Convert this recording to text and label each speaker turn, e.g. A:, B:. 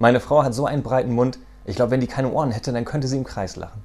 A: Meine Frau hat so einen breiten Mund. Ich glaube, wenn die keine Ohren hätte, dann könnte sie im Kreis lachen.